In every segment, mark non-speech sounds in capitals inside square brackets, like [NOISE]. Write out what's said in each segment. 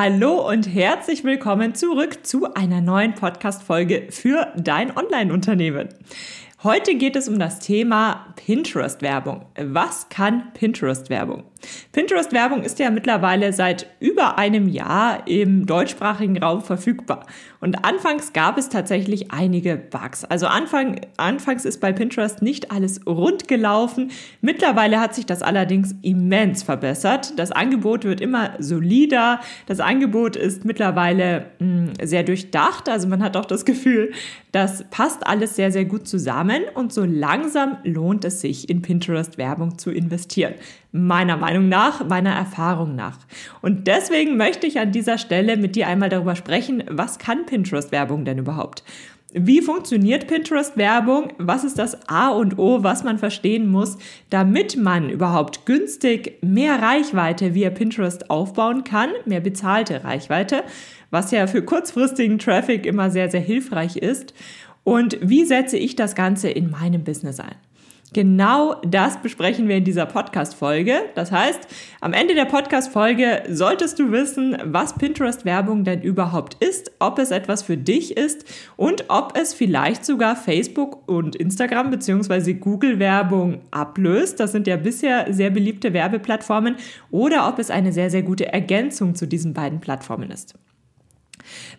Hallo und herzlich willkommen zurück zu einer neuen Podcast-Folge für dein Online-Unternehmen. Heute geht es um das Thema Pinterest-Werbung. Was kann Pinterest-Werbung? Pinterest-Werbung ist ja mittlerweile seit über einem Jahr im deutschsprachigen Raum verfügbar. Und anfangs gab es tatsächlich einige Bugs. Also Anfang, anfangs ist bei Pinterest nicht alles rund gelaufen. Mittlerweile hat sich das allerdings immens verbessert. Das Angebot wird immer solider. Das Angebot ist mittlerweile mh, hm, sehr durchdacht. Also man hat auch das Gefühl, das passt alles sehr, sehr gut zusammen. Und so langsam lohnt es sich, in Pinterest-Werbung zu investieren meiner Meinung nach, meiner Erfahrung nach. Und deswegen möchte ich an dieser Stelle mit dir einmal darüber sprechen, was kann Pinterest-Werbung denn überhaupt? Wie funktioniert Pinterest-Werbung? Was ist das A und O, was man verstehen muss, damit man überhaupt günstig mehr Reichweite via Pinterest aufbauen kann, mehr bezahlte Reichweite, was ja für kurzfristigen Traffic immer sehr, sehr hilfreich ist. Und wie setze ich das Ganze in meinem Business ein? Genau das besprechen wir in dieser Podcast-Folge. Das heißt, am Ende der Podcast-Folge solltest du wissen, was Pinterest-Werbung denn überhaupt ist, ob es etwas für dich ist und ob es vielleicht sogar Facebook und Instagram bzw. Google-Werbung ablöst. Das sind ja bisher sehr beliebte Werbeplattformen oder ob es eine sehr, sehr gute Ergänzung zu diesen beiden Plattformen ist.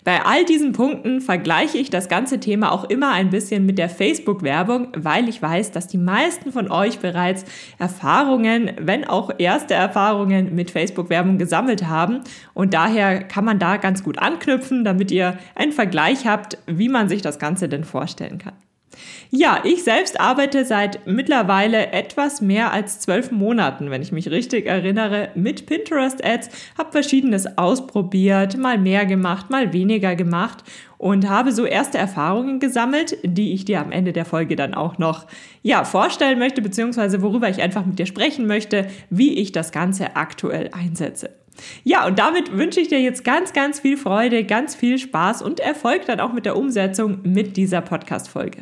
Bei all diesen Punkten vergleiche ich das ganze Thema auch immer ein bisschen mit der Facebook-Werbung, weil ich weiß, dass die meisten von euch bereits Erfahrungen, wenn auch erste Erfahrungen mit Facebook-Werbung gesammelt haben. Und daher kann man da ganz gut anknüpfen, damit ihr einen Vergleich habt, wie man sich das Ganze denn vorstellen kann. Ja, ich selbst arbeite seit mittlerweile etwas mehr als zwölf Monaten, wenn ich mich richtig erinnere, mit Pinterest Ads, habe verschiedenes ausprobiert, mal mehr gemacht, mal weniger gemacht und habe so erste Erfahrungen gesammelt, die ich dir am Ende der Folge dann auch noch ja, vorstellen möchte, beziehungsweise worüber ich einfach mit dir sprechen möchte, wie ich das Ganze aktuell einsetze. Ja, und damit wünsche ich dir jetzt ganz, ganz viel Freude, ganz viel Spaß und Erfolg dann auch mit der Umsetzung mit dieser Podcast-Folge.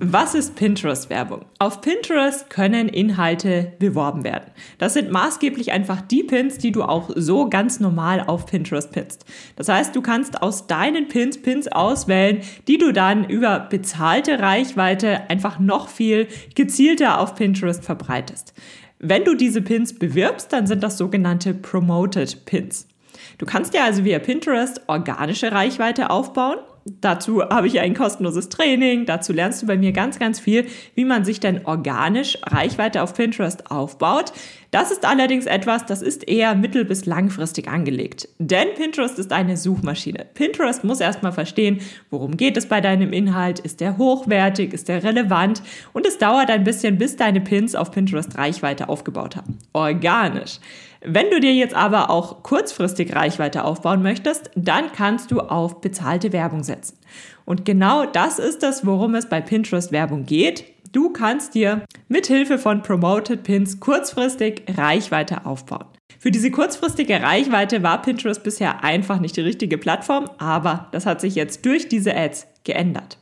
Was ist Pinterest-Werbung? Auf Pinterest können Inhalte beworben werden. Das sind maßgeblich einfach die Pins, die du auch so ganz normal auf Pinterest pinst. Das heißt, du kannst aus deinen Pins Pins auswählen, die du dann über bezahlte Reichweite einfach noch viel gezielter auf Pinterest verbreitest. Wenn du diese Pins bewirbst, dann sind das sogenannte Promoted Pins. Du kannst ja also via Pinterest organische Reichweite aufbauen Dazu habe ich ein kostenloses Training. Dazu lernst du bei mir ganz, ganz viel, wie man sich denn organisch Reichweite auf Pinterest aufbaut. Das ist allerdings etwas, das ist eher mittel- bis langfristig angelegt. Denn Pinterest ist eine Suchmaschine. Pinterest muss erstmal verstehen, worum geht es bei deinem Inhalt? Ist der hochwertig? Ist der relevant? Und es dauert ein bisschen, bis deine Pins auf Pinterest Reichweite aufgebaut haben. Organisch. Wenn du dir jetzt aber auch kurzfristig Reichweite aufbauen möchtest, dann kannst du auf bezahlte Werbung setzen. Und genau das ist das, worum es bei Pinterest Werbung geht. Du kannst dir mit Hilfe von Promoted Pins kurzfristig Reichweite aufbauen. Für diese kurzfristige Reichweite war Pinterest bisher einfach nicht die richtige Plattform, aber das hat sich jetzt durch diese Ads geändert.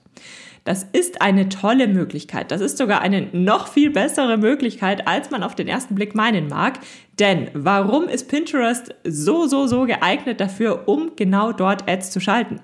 Das ist eine tolle Möglichkeit. Das ist sogar eine noch viel bessere Möglichkeit, als man auf den ersten Blick meinen mag. Denn warum ist Pinterest so, so, so geeignet dafür, um genau dort Ads zu schalten?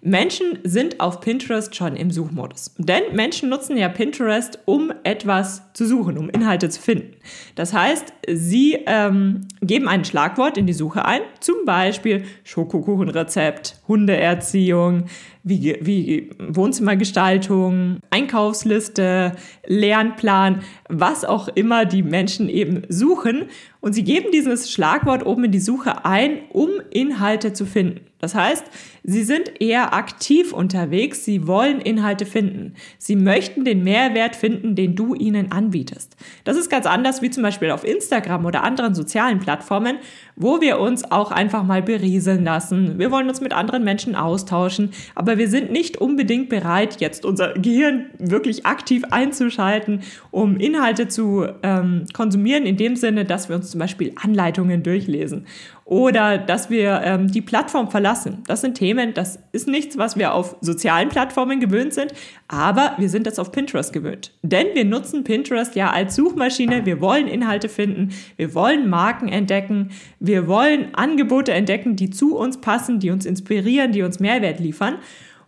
Menschen sind auf Pinterest schon im Suchmodus. Denn Menschen nutzen ja Pinterest, um etwas zu suchen, um Inhalte zu finden. Das heißt, sie ähm, geben ein Schlagwort in die Suche ein, zum Beispiel Schokokuchenrezept, Hundeerziehung, wie, wie Wohnzimmergestaltung, Einkaufsliste, Lernplan, was auch immer die Menschen eben suchen. Und sie geben dieses Schlagwort oben in die Suche ein, um Inhalte zu finden. Das heißt, sie sind eher aktiv unterwegs, sie wollen Inhalte finden. Sie möchten den Mehrwert finden, den du ihnen anbietest. Das ist ganz anders wie zum Beispiel auf Instagram oder anderen sozialen Plattformen, wo wir uns auch einfach mal berieseln lassen. Wir wollen uns mit anderen Menschen austauschen, aber wir sind nicht unbedingt bereit, jetzt unser Gehirn wirklich aktiv einzuschalten, um Inhalte zu ähm, konsumieren, in dem Sinne, dass wir uns zum Beispiel Anleitungen durchlesen oder dass wir ähm, die Plattform verlassen. Das sind Themen, das ist nichts, was wir auf sozialen Plattformen gewöhnt sind, aber wir sind das auf Pinterest gewöhnt. Denn wir nutzen Pinterest ja als Suchmaschine, wir wollen Inhalte finden, wir wollen Marken entdecken, wir wollen Angebote entdecken, die zu uns passen, die uns inspirieren, die uns Mehrwert liefern.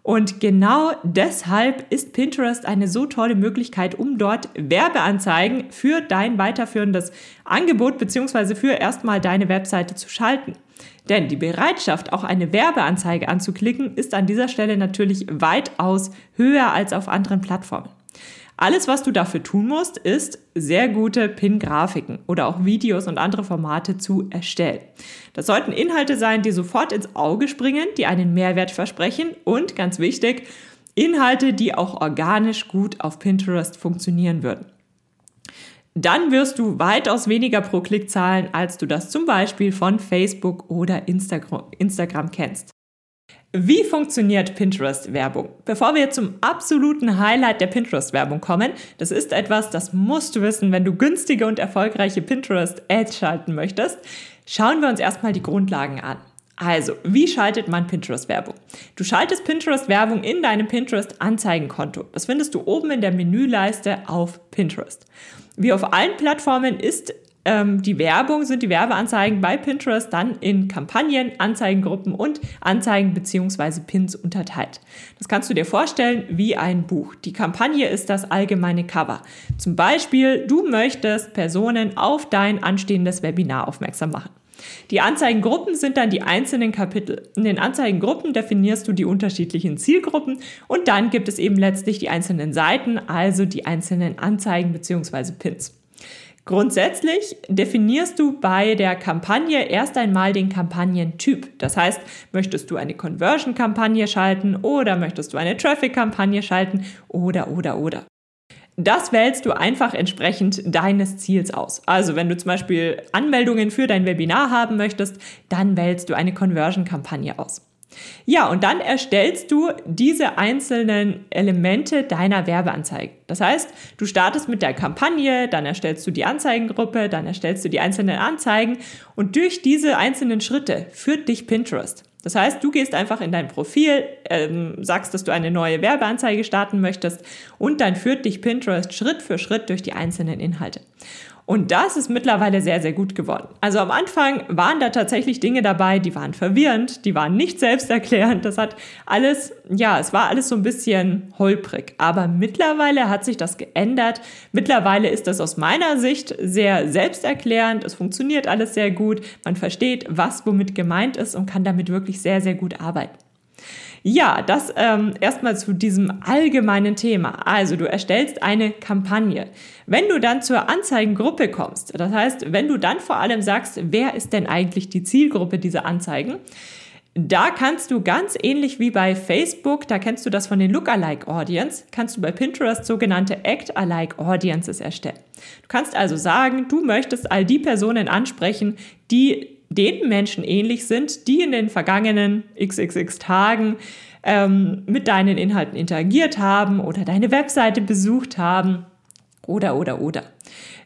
Und genau deshalb ist Pinterest eine so tolle Möglichkeit, um dort Werbeanzeigen für dein weiterführendes Angebot bzw. für erstmal deine Webseite zu schalten. Denn die Bereitschaft, auch eine Werbeanzeige anzuklicken, ist an dieser Stelle natürlich weitaus höher als auf anderen Plattformen. Alles, was du dafür tun musst, ist sehr gute Pin-Grafiken oder auch Videos und andere Formate zu erstellen. Das sollten Inhalte sein, die sofort ins Auge springen, die einen Mehrwert versprechen und ganz wichtig, Inhalte, die auch organisch gut auf Pinterest funktionieren würden. Dann wirst du weitaus weniger pro Klick zahlen, als du das zum Beispiel von Facebook oder Instagram, kennst. Wie funktioniert Pinterest-Werbung? Bevor wir zum absoluten Highlight der Pinterest-Werbung kommen, das ist etwas, das musst du wissen, wenn du günstige und erfolgreiche Pinterest-Ads schalten möchtest, schauen wir uns erstmal die Grundlagen an. Also, wie schaltet man Pinterest-Werbung? Du schaltest Pinterest-Werbung in deinem Pinterest-Anzeigenkonto. Das findest du oben in der Menüleiste auf Pinterest. Wie auf allen Plattformen ist ähm, die Werbung sind die Werbeanzeigen bei Pinterest dann in Kampagnen, Anzeigengruppen und Anzeigen bzw. Pins unterteilt. Das kannst du dir vorstellen wie ein Buch. Die Kampagne ist das allgemeine Cover. Zum Beispiel, du möchtest Personen auf dein anstehendes Webinar aufmerksam machen. Die Anzeigengruppen sind dann die einzelnen Kapitel. In den Anzeigengruppen definierst du die unterschiedlichen Zielgruppen und dann gibt es eben letztlich die einzelnen Seiten, also die einzelnen Anzeigen bzw. Pins. Grundsätzlich definierst du bei der Kampagne erst einmal den Kampagnentyp. Das heißt, möchtest du eine Conversion-Kampagne schalten oder möchtest du eine Traffic-Kampagne schalten oder, oder, oder. Das wählst du einfach entsprechend deines Ziels aus. Also wenn du zum Beispiel Anmeldungen für dein Webinar haben möchtest, dann wählst du eine Conversion-Kampagne aus. Ja, und dann erstellst du diese einzelnen Elemente deiner Werbeanzeige. Das heißt, du startest mit der Kampagne, dann erstellst du die Anzeigengruppe, dann erstellst du die einzelnen Anzeigen und durch diese einzelnen Schritte führt dich Pinterest. Das heißt, du gehst einfach in dein Profil, ähm, sagst, dass du eine neue Werbeanzeige starten möchtest und dann führt dich Pinterest Schritt für Schritt durch die einzelnen Inhalte. Und das ist mittlerweile sehr, sehr gut geworden. Also am Anfang waren da tatsächlich Dinge dabei, die waren verwirrend, die waren nicht [LAUGHS] selbsterklärend. Das hat alles, ja, es war alles so ein bisschen holprig. Aber mittlerweile hat sich das geändert. Mittlerweile ist das aus meiner Sicht sehr selbsterklärend. Es funktioniert alles sehr gut. Man versteht, was womit gemeint ist und kann damit wirklich sehr, sehr gut arbeiten. Ja, das ähm, erstmal zu diesem allgemeinen Thema. Also du erstellst eine Kampagne. Wenn du dann zur Anzeigengruppe kommst, das heißt, wenn du dann vor allem sagst, wer ist denn eigentlich die Zielgruppe dieser Anzeigen, da kannst du ganz ähnlich wie bei Facebook, da kennst du das von den Lookalike Audience, kannst du bei Pinterest sogenannte Act-alike Audiences erstellen. Du kannst also sagen, du möchtest all die Personen ansprechen, die den Menschen ähnlich sind, die in den vergangenen xxx Tagen ähm, mit deinen Inhalten interagiert haben oder deine Webseite besucht haben oder oder oder.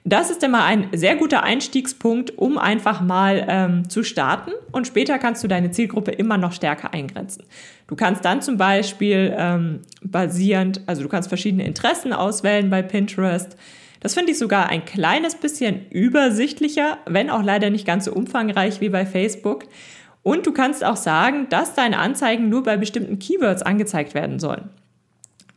Das ist immer ein sehr guter Einstiegspunkt, um einfach mal ähm, zu starten und später kannst du deine Zielgruppe immer noch stärker eingrenzen. Du kannst dann zum Beispiel ähm, basierend, also du kannst verschiedene Interessen auswählen bei Pinterest. Das finde ich sogar ein kleines bisschen übersichtlicher, wenn auch leider nicht ganz so umfangreich wie bei Facebook. Und du kannst auch sagen, dass deine Anzeigen nur bei bestimmten Keywords angezeigt werden sollen.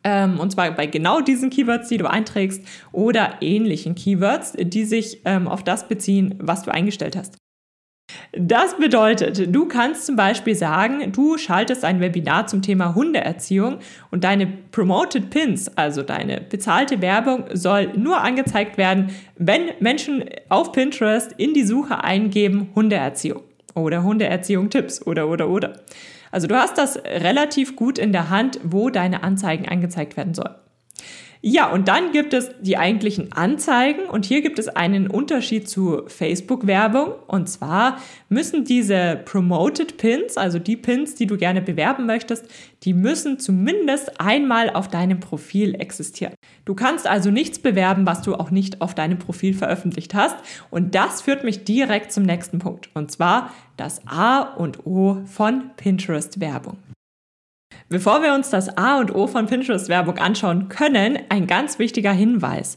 Ähm, und zwar bei genau diesen Keywords, die du einträgst oder ähnlichen Keywords, die sich ähm, auf das beziehen, was du eingestellt hast. Das bedeutet, du kannst zum Beispiel sagen, du schaltest ein Webinar zum Thema Hundeerziehung und deine Promoted Pins, also deine bezahlte Werbung, soll nur angezeigt werden, wenn Menschen auf Pinterest in die Suche eingeben Hundeerziehung oder Hundeerziehung Tipps oder oder oder. Also du hast das relativ gut in der Hand, wo deine Anzeigen angezeigt werden sollen. Ja, und dann gibt es die eigentlichen Anzeigen und hier gibt es einen Unterschied zu Facebook-Werbung. Und zwar müssen diese Promoted Pins, also die Pins, die du gerne bewerben möchtest, die müssen zumindest einmal auf deinem Profil existieren. Du kannst also nichts bewerben, was du auch nicht auf deinem Profil veröffentlicht hast. Und das führt mich direkt zum nächsten Punkt. Und zwar das A und O von Pinterest-Werbung. Bevor wir uns das A und O von Pinterest-Werbung anschauen können, ein ganz wichtiger Hinweis.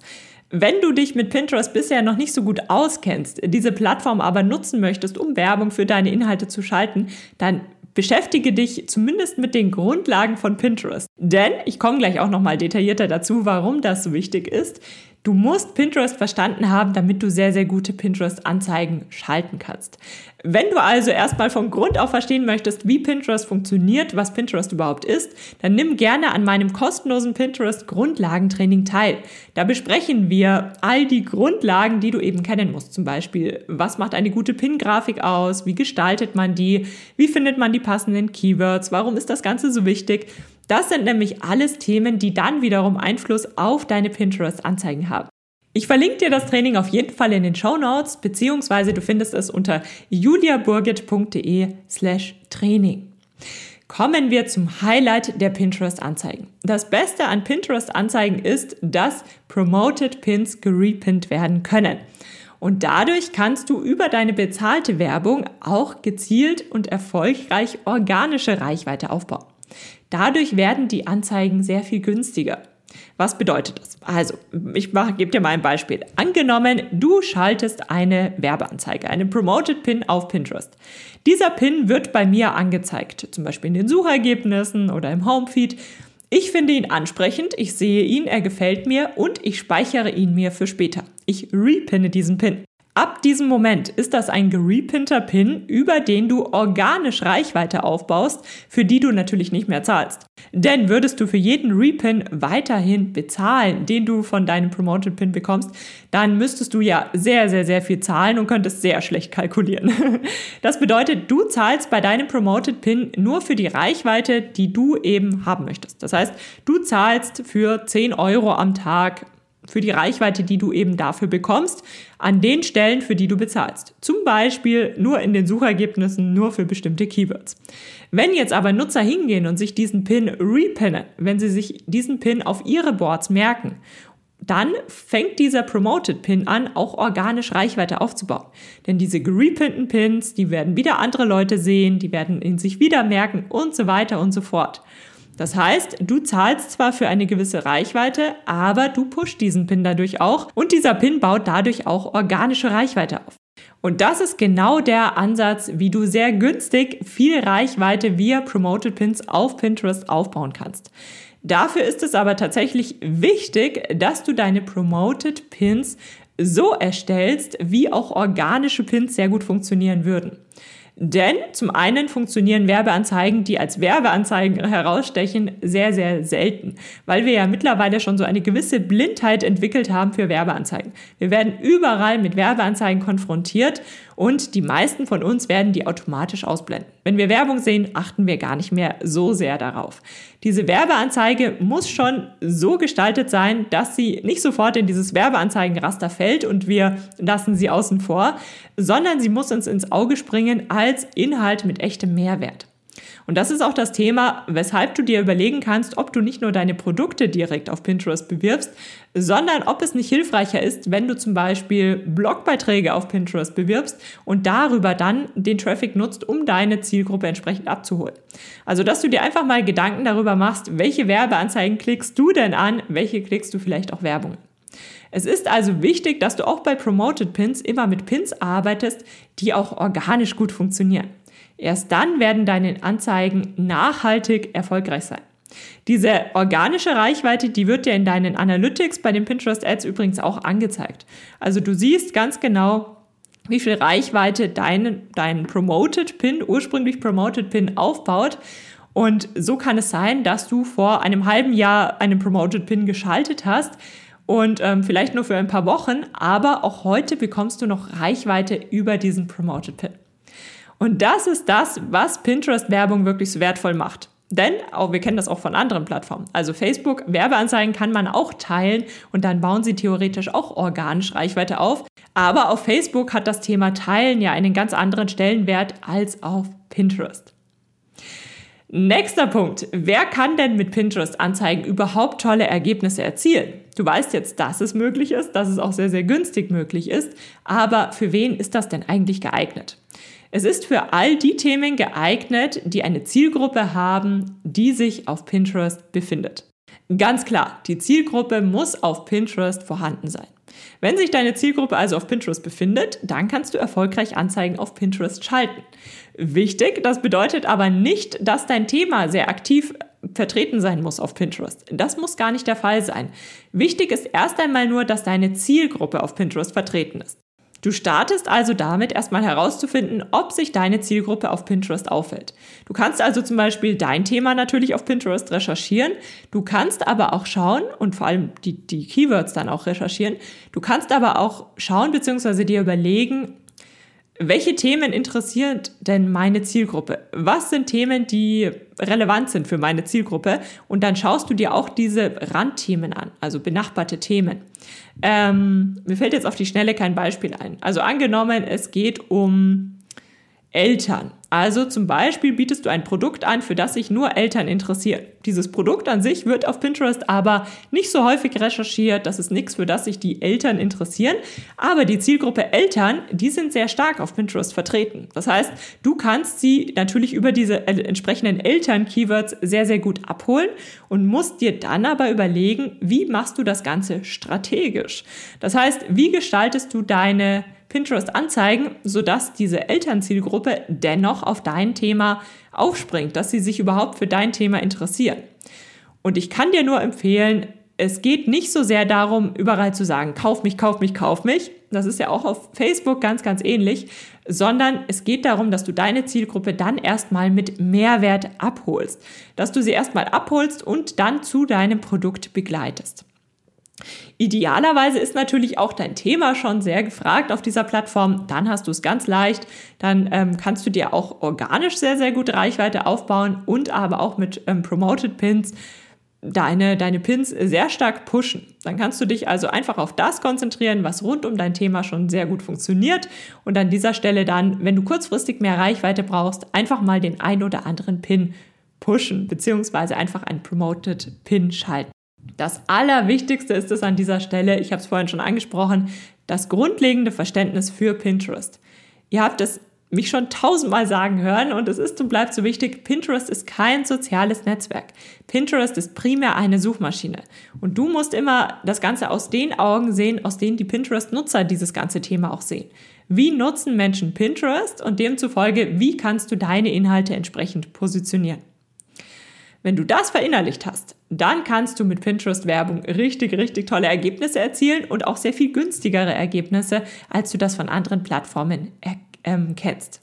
Wenn du dich mit Pinterest bisher noch nicht so gut auskennst, diese Plattform aber nutzen möchtest, um Werbung für deine Inhalte zu schalten, dann beschäftige dich zumindest mit den Grundlagen von Pinterest. Denn ich komme gleich auch noch mal detaillierter dazu, warum das so wichtig ist. Du musst Pinterest verstanden haben, damit du sehr, sehr gute Pinterest-Anzeigen schalten kannst. Wenn du also erstmal von Grund auf verstehen möchtest, wie Pinterest funktioniert, was Pinterest überhaupt ist, dann nimm gerne an meinem kostenlosen Pinterest Grundlagentraining teil. Da besprechen wir all die Grundlagen, die du eben kennen musst. Zum Beispiel, was macht eine gute Pin-Grafik aus? Wie gestaltet man die? Wie findet man die passenden Keywords? Warum ist das Ganze so wichtig? Das sind nämlich alles Themen, die dann wiederum Einfluss auf deine Pinterest-Anzeigen haben. Ich verlinke dir das Training auf jeden Fall in den Show Notes, beziehungsweise du findest es unter juliaburgit.de slash Training. Kommen wir zum Highlight der Pinterest-Anzeigen. Das Beste an Pinterest-Anzeigen ist, dass Promoted Pins gerepinnt werden können. Und dadurch kannst du über deine bezahlte Werbung auch gezielt und erfolgreich organische Reichweite aufbauen. Dadurch werden die Anzeigen sehr viel günstiger. Was bedeutet das? Also, ich gebe dir mal ein Beispiel. Angenommen, du schaltest eine Werbeanzeige, einen Promoted Pin auf Pinterest. Dieser Pin wird bei mir angezeigt, zum Beispiel in den Suchergebnissen oder im Homefeed. Ich finde ihn ansprechend, ich sehe ihn, er gefällt mir und ich speichere ihn mir für später. Ich repinne diesen Pin. Ab diesem Moment ist das ein gerepinter Pin, über den du organisch Reichweite aufbaust, für die du natürlich nicht mehr zahlst. Denn würdest du für jeden Repin weiterhin bezahlen, den du von deinem Promoted Pin bekommst, dann müsstest du ja sehr, sehr, sehr viel zahlen und könntest sehr schlecht kalkulieren. [LAUGHS] Das bedeutet, du zahlst bei deinem Promoted Pin nur für die Reichweite, die du eben haben möchtest. Das heißt, du zahlst für 10 Euro am Tag für die Reichweite, die du eben dafür bekommst, an den Stellen, für die du bezahlst. Zum Beispiel nur in den Suchergebnissen, nur für bestimmte Keywords. Wenn jetzt aber Nutzer hingehen und sich diesen Pin repinnen, wenn sie sich diesen Pin auf ihre Boards merken, dann fängt dieser Promoted Pin an, auch organisch Reichweite aufzubauen. Denn diese gerepinnten Pins, die werden wieder andere Leute sehen, die werden ihn sich wieder merken und so weiter und so fort. Das heißt, du zahlst zwar für eine gewisse Reichweite, aber du pusht diesen Pin dadurch auch und dieser Pin baut dadurch auch organische Reichweite auf. Und das ist genau der Ansatz, wie du sehr günstig viel Reichweite via Promoted Pins auf Pinterest aufbauen kannst. Dafür ist es aber tatsächlich wichtig, dass du deine Promoted Pins so erstellst, wie auch organische Pins sehr gut funktionieren würden. Denn zum einen funktionieren Werbeanzeigen, die als Werbeanzeigen herausstechen, sehr, sehr selten, weil wir ja mittlerweile schon so eine gewisse Blindheit entwickelt haben für Werbeanzeigen. Wir werden überall mit Werbeanzeigen konfrontiert und die meisten von uns werden die automatisch ausblenden. Wenn wir Werbung sehen, achten wir gar nicht mehr so sehr darauf. Diese Werbeanzeige muss schon so gestaltet sein, dass sie nicht sofort in dieses Werbeanzeigenraster fällt und wir lassen sie außen vor, sondern sie muss uns ins Auge springen als Inhalt mit echtem Mehrwert. Und das ist auch das Thema, weshalb du dir überlegen kannst, ob du nicht nur deine Produkte direkt auf Pinterest bewirbst, sondern ob es nicht hilfreicher ist, wenn du zum Beispiel Blogbeiträge auf Pinterest bewirbst und darüber dann den Traffic nutzt, um deine Zielgruppe entsprechend abzuholen. Also, dass du dir einfach mal Gedanken darüber machst, welche Werbeanzeigen klickst du denn an, welche klickst du vielleicht auch Werbung. Es ist also wichtig, dass du auch bei Promoted Pins immer mit Pins arbeitest, die auch organisch gut funktionieren. Erst dann werden deine Anzeigen nachhaltig erfolgreich sein. Diese organische Reichweite, die wird dir in deinen Analytics bei den Pinterest Ads übrigens auch angezeigt. Also du siehst ganz genau, wie viel Reichweite dein, dein Promoted Pin, ursprünglich Promoted Pin aufbaut. Und so kann es sein, dass du vor einem halben Jahr einen Promoted Pin geschaltet hast und ähm, vielleicht nur für ein paar Wochen, aber auch heute bekommst du noch Reichweite über diesen Promoted Pin. Und das ist das, was Pinterest-Werbung wirklich so wertvoll macht. Denn auch, wir kennen das auch von anderen Plattformen. Also Facebook, Werbeanzeigen kann man auch teilen und dann bauen sie theoretisch auch organisch Reichweite auf. Aber auf Facebook hat das Thema Teilen ja einen ganz anderen Stellenwert als auf Pinterest. Nächster Punkt. Wer kann denn mit Pinterest-Anzeigen überhaupt tolle Ergebnisse erzielen? Du weißt jetzt, dass es möglich ist, dass es auch sehr, sehr günstig möglich ist. Aber für wen ist das denn eigentlich geeignet? Es ist für all die Themen geeignet, die eine Zielgruppe haben, die sich auf Pinterest befindet. Ganz klar, die Zielgruppe muss auf Pinterest vorhanden sein. Wenn sich deine Zielgruppe also auf Pinterest befindet, dann kannst du erfolgreich Anzeigen auf Pinterest schalten. Wichtig, das bedeutet aber nicht, dass dein Thema sehr aktiv vertreten sein muss auf Pinterest. Das muss gar nicht der Fall sein. Wichtig ist erst einmal nur, dass deine Zielgruppe auf Pinterest vertreten ist. Du startest also damit, erstmal herauszufinden, ob sich deine Zielgruppe auf Pinterest auffällt. Du kannst also zum Beispiel dein Thema natürlich auf Pinterest recherchieren. Du kannst aber auch schauen und vor allem die, die Keywords dann auch recherchieren. Du kannst aber auch schauen bzw. dir überlegen, welche Themen interessiert denn meine Zielgruppe? Was sind Themen, die relevant sind für meine Zielgruppe? Und dann schaust du dir auch diese Randthemen an, also benachbarte Themen. Ähm, mir fällt jetzt auf die Schnelle kein Beispiel ein. Also angenommen, es geht um Eltern. Also zum Beispiel bietest du ein Produkt an, für das sich nur Eltern interessieren. Dieses Produkt an sich wird auf Pinterest aber nicht so häufig recherchiert. Das ist nichts, für das sich die Eltern interessieren. Aber die Zielgruppe Eltern, die sind sehr stark auf Pinterest vertreten. Das heißt, du kannst sie natürlich über diese entsprechenden Eltern-Keywords sehr, sehr gut abholen und musst dir dann aber überlegen, wie machst du das Ganze strategisch. Das heißt, wie gestaltest du deine Pinterest anzeigen, sodass diese Elternzielgruppe dennoch auf dein Thema aufspringt, dass sie sich überhaupt für dein Thema interessieren. Und ich kann dir nur empfehlen, es geht nicht so sehr darum, überall zu sagen, kauf mich, kauf mich, kauf mich. Das ist ja auch auf Facebook ganz, ganz ähnlich, sondern es geht darum, dass du deine Zielgruppe dann erstmal mit Mehrwert abholst, dass du sie erstmal abholst und dann zu deinem Produkt begleitest. Idealerweise ist natürlich auch dein Thema schon sehr gefragt auf dieser Plattform. Dann hast du es ganz leicht. Dann ähm, kannst du dir auch organisch sehr, sehr gut Reichweite aufbauen und aber auch mit ähm, Promoted Pins deine, deine Pins sehr stark pushen. Dann kannst du dich also einfach auf das konzentrieren, was rund um dein Thema schon sehr gut funktioniert und an dieser Stelle dann, wenn du kurzfristig mehr Reichweite brauchst, einfach mal den ein oder anderen Pin pushen, beziehungsweise einfach einen Promoted Pin schalten. Das Allerwichtigste ist es an dieser Stelle, ich habe es vorhin schon angesprochen, das grundlegende Verständnis für Pinterest. Ihr habt es mich schon tausendmal sagen hören und es ist und bleibt so wichtig, Pinterest ist kein soziales Netzwerk. Pinterest ist primär eine Suchmaschine. Und du musst immer das Ganze aus den Augen sehen, aus denen die Pinterest-Nutzer dieses ganze Thema auch sehen. Wie nutzen Menschen Pinterest und demzufolge, wie kannst du deine Inhalte entsprechend positionieren? Wenn du das verinnerlicht hast, dann kannst du mit Pinterest-Werbung richtig, richtig tolle Ergebnisse erzielen und auch sehr viel günstigere Ergebnisse, als du das von anderen Plattformen ähm, kennst.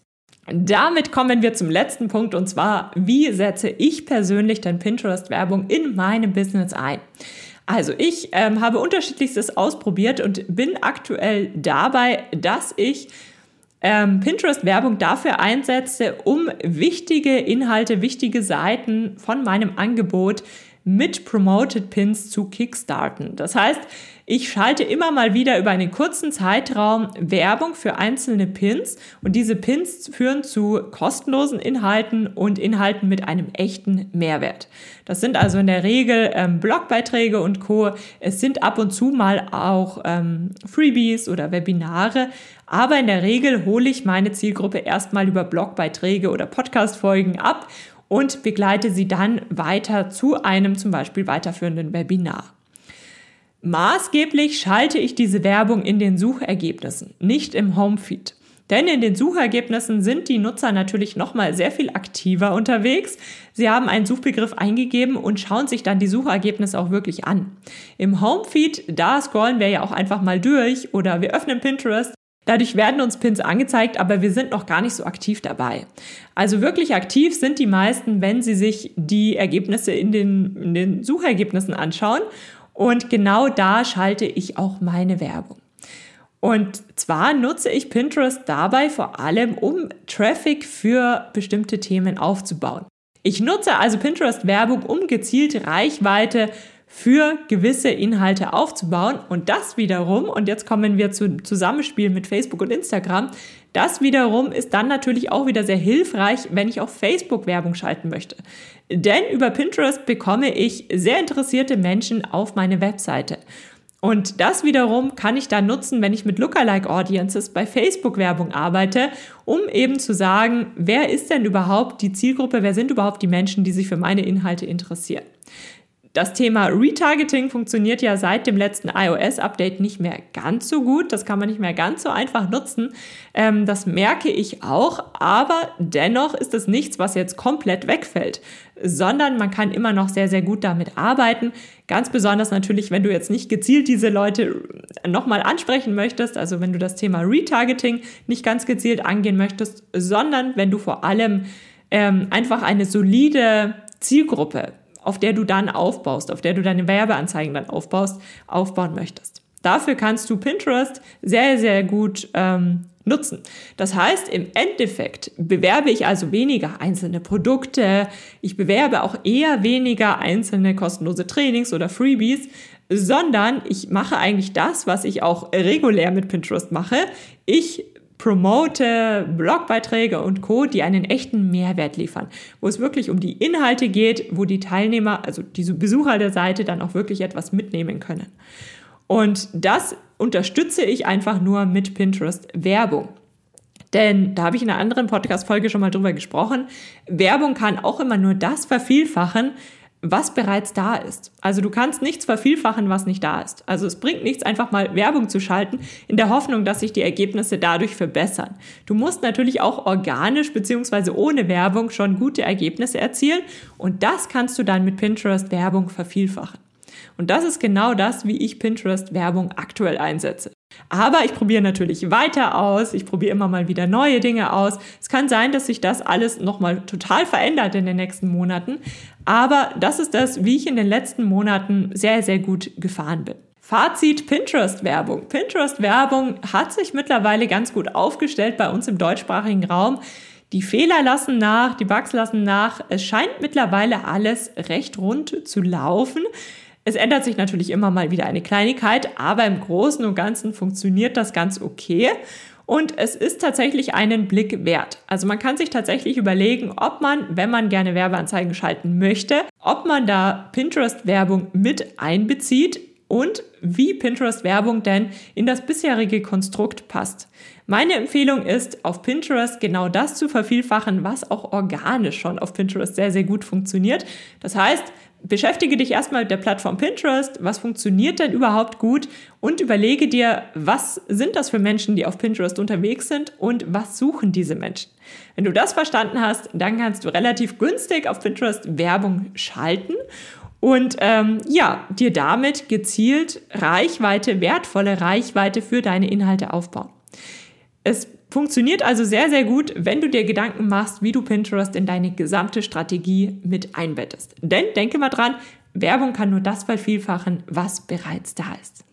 Damit kommen wir zum letzten Punkt und zwar, wie setze ich persönlich denn Pinterest-Werbung in meinem Business ein? Also ich ähm, habe unterschiedlichstes ausprobiert und bin aktuell dabei, dass ich ähm, Pinterest-Werbung dafür einsetze, um wichtige Inhalte, wichtige Seiten von meinem Angebot mit Promoted Pins zu kickstarten. Das heißt, ich schalte immer mal wieder über einen kurzen Zeitraum Werbung für einzelne Pins und diese Pins führen zu kostenlosen Inhalten und Inhalten mit einem echten Mehrwert. Das sind also in der Regel ähm, Blogbeiträge und Co. Es sind ab und zu mal auch ähm, Freebies oder Webinare, aber in der Regel hole ich meine Zielgruppe erstmal über Blogbeiträge oder Podcastfolgen ab und begleite sie dann weiter zu einem zum Beispiel weiterführenden Webinar. Maßgeblich schalte ich diese Werbung in den Suchergebnissen, nicht im Homefeed. Denn in den Suchergebnissen sind die Nutzer natürlich nochmal sehr viel aktiver unterwegs. Sie haben einen Suchbegriff eingegeben und schauen sich dann die Suchergebnisse auch wirklich an. Im Homefeed, da scrollen wir ja auch einfach mal durch oder wir öffnen Pinterest Dadurch werden uns Pins angezeigt, aber wir sind noch gar nicht so aktiv dabei. Also wirklich aktiv sind die meisten, wenn sie sich die Ergebnisse in den, in den Suchergebnissen anschauen. Und genau da schalte ich auch meine Werbung. Und zwar nutze ich Pinterest dabei vor allem, um Traffic für bestimmte Themen aufzubauen. Ich nutze also Pinterest-Werbung, um gezielt Reichweite für gewisse Inhalte aufzubauen. Und das wiederum, und jetzt kommen wir zu Zusammenspiel mit Facebook und Instagram, das wiederum ist dann natürlich auch wieder sehr hilfreich, wenn ich auf Facebook Werbung schalten möchte. Denn über Pinterest bekomme ich sehr interessierte Menschen auf meine Webseite. Und das wiederum kann ich dann nutzen, wenn ich mit Lookalike Audiences bei Facebook Werbung arbeite, um eben zu sagen, wer ist denn überhaupt die Zielgruppe, wer sind überhaupt die Menschen, die sich für meine Inhalte interessieren. Das Thema Retargeting funktioniert ja seit dem letzten iOS-Update nicht mehr ganz so gut. Das kann man nicht mehr ganz so einfach nutzen. Ähm, das merke ich auch. Aber dennoch ist es nichts, was jetzt komplett wegfällt, sondern man kann immer noch sehr, sehr gut damit arbeiten. Ganz besonders natürlich, wenn du jetzt nicht gezielt diese Leute nochmal ansprechen möchtest, also wenn du das Thema Retargeting nicht ganz gezielt angehen möchtest, sondern wenn du vor allem ähm, einfach eine solide Zielgruppe auf der du dann aufbaust, auf der du deine Werbeanzeigen dann aufbaust, aufbauen möchtest. Dafür kannst du Pinterest sehr, sehr gut ähm, nutzen. Das heißt, im Endeffekt bewerbe ich also weniger einzelne Produkte, ich bewerbe auch eher weniger einzelne kostenlose Trainings oder Freebies, sondern ich mache eigentlich das, was ich auch regulär mit Pinterest mache. Ich promote Blogbeiträge und Co., die einen echten Mehrwert liefern, wo es wirklich um die Inhalte geht, wo die Teilnehmer, also diese Besucher der Seite dann auch wirklich etwas mitnehmen können. Und das unterstütze ich einfach nur mit Pinterest Werbung. Denn da habe ich in einer anderen Podcast-Folge schon mal drüber gesprochen. Werbung kann auch immer nur das vervielfachen, was bereits da ist. Also du kannst nichts vervielfachen, was nicht da ist. Also es bringt nichts, einfach mal Werbung zu schalten, in der Hoffnung, dass sich die Ergebnisse dadurch verbessern. Du musst natürlich auch organisch beziehungsweise ohne Werbung schon gute Ergebnisse erzielen und das kannst du dann mit Pinterest Werbung vervielfachen. Und das ist genau das, wie ich Pinterest Werbung aktuell einsetze. Aber ich probiere natürlich weiter aus. Ich probiere immer mal wieder neue Dinge aus. Es kann sein, dass sich das alles nochmal total verändert in den nächsten Monaten. Aber das ist das, wie ich in den letzten Monaten sehr, sehr gut gefahren bin. Fazit Pinterest-Werbung. Pinterest-Werbung hat sich mittlerweile ganz gut aufgestellt bei uns im deutschsprachigen Raum. Die Fehler lassen nach, die Bugs lassen nach. Es scheint mittlerweile alles recht rund zu laufen. Es ändert sich natürlich immer mal wieder eine Kleinigkeit, aber im Großen und Ganzen funktioniert das ganz okay. Und es ist tatsächlich einen Blick wert. Also man kann sich tatsächlich überlegen, ob man, wenn man gerne Werbeanzeigen schalten möchte, ob man da Pinterest-Werbung mit einbezieht und wie Pinterest-Werbung denn in das bisherige Konstrukt passt. Meine Empfehlung ist, auf Pinterest genau das zu vervielfachen, was auch organisch schon auf Pinterest sehr, sehr gut funktioniert. Das heißt, beschäftige dich erstmal mit der Plattform Pinterest. Was funktioniert denn überhaupt gut? Und überlege dir, was sind das für Menschen, die auf Pinterest unterwegs sind und was suchen diese Menschen? Wenn du das verstanden hast, dann kannst du relativ günstig auf Pinterest Werbung schalten und ähm, ja, dir damit gezielt Reichweite, wertvolle Reichweite für deine Inhalte aufbauen. Es Funktioniert also sehr, sehr gut, wenn du dir Gedanken machst, wie du Pinterest in deine gesamte Strategie mit einbettest. Denn denke mal dran, Werbung kann nur das vervielfachen, was bereits da ist.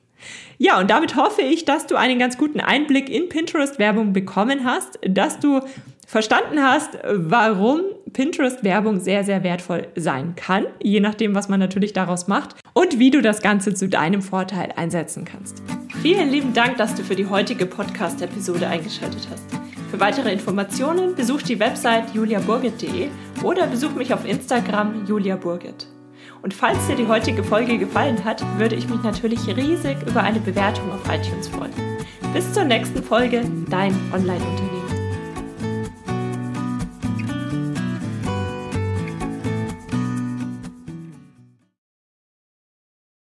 Ja, und damit hoffe ich, dass du einen ganz guten Einblick in Pinterest-Werbung bekommen hast, dass du verstanden hast, warum Pinterest-Werbung sehr, sehr wertvoll sein kann, je nachdem, was man natürlich daraus macht und wie du das Ganze zu deinem Vorteil einsetzen kannst. Vielen lieben Dank, dass du für die heutige Podcast-Episode eingeschaltet hast. Für weitere Informationen besuch die Website juliaburgit.de oder besuch mich auf Instagram juliaburgit. Und falls dir die heutige Folge gefallen hat, würde ich mich natürlich riesig über eine Bewertung auf iTunes freuen. Bis zur nächsten Folge, dein Online-Unternehmen.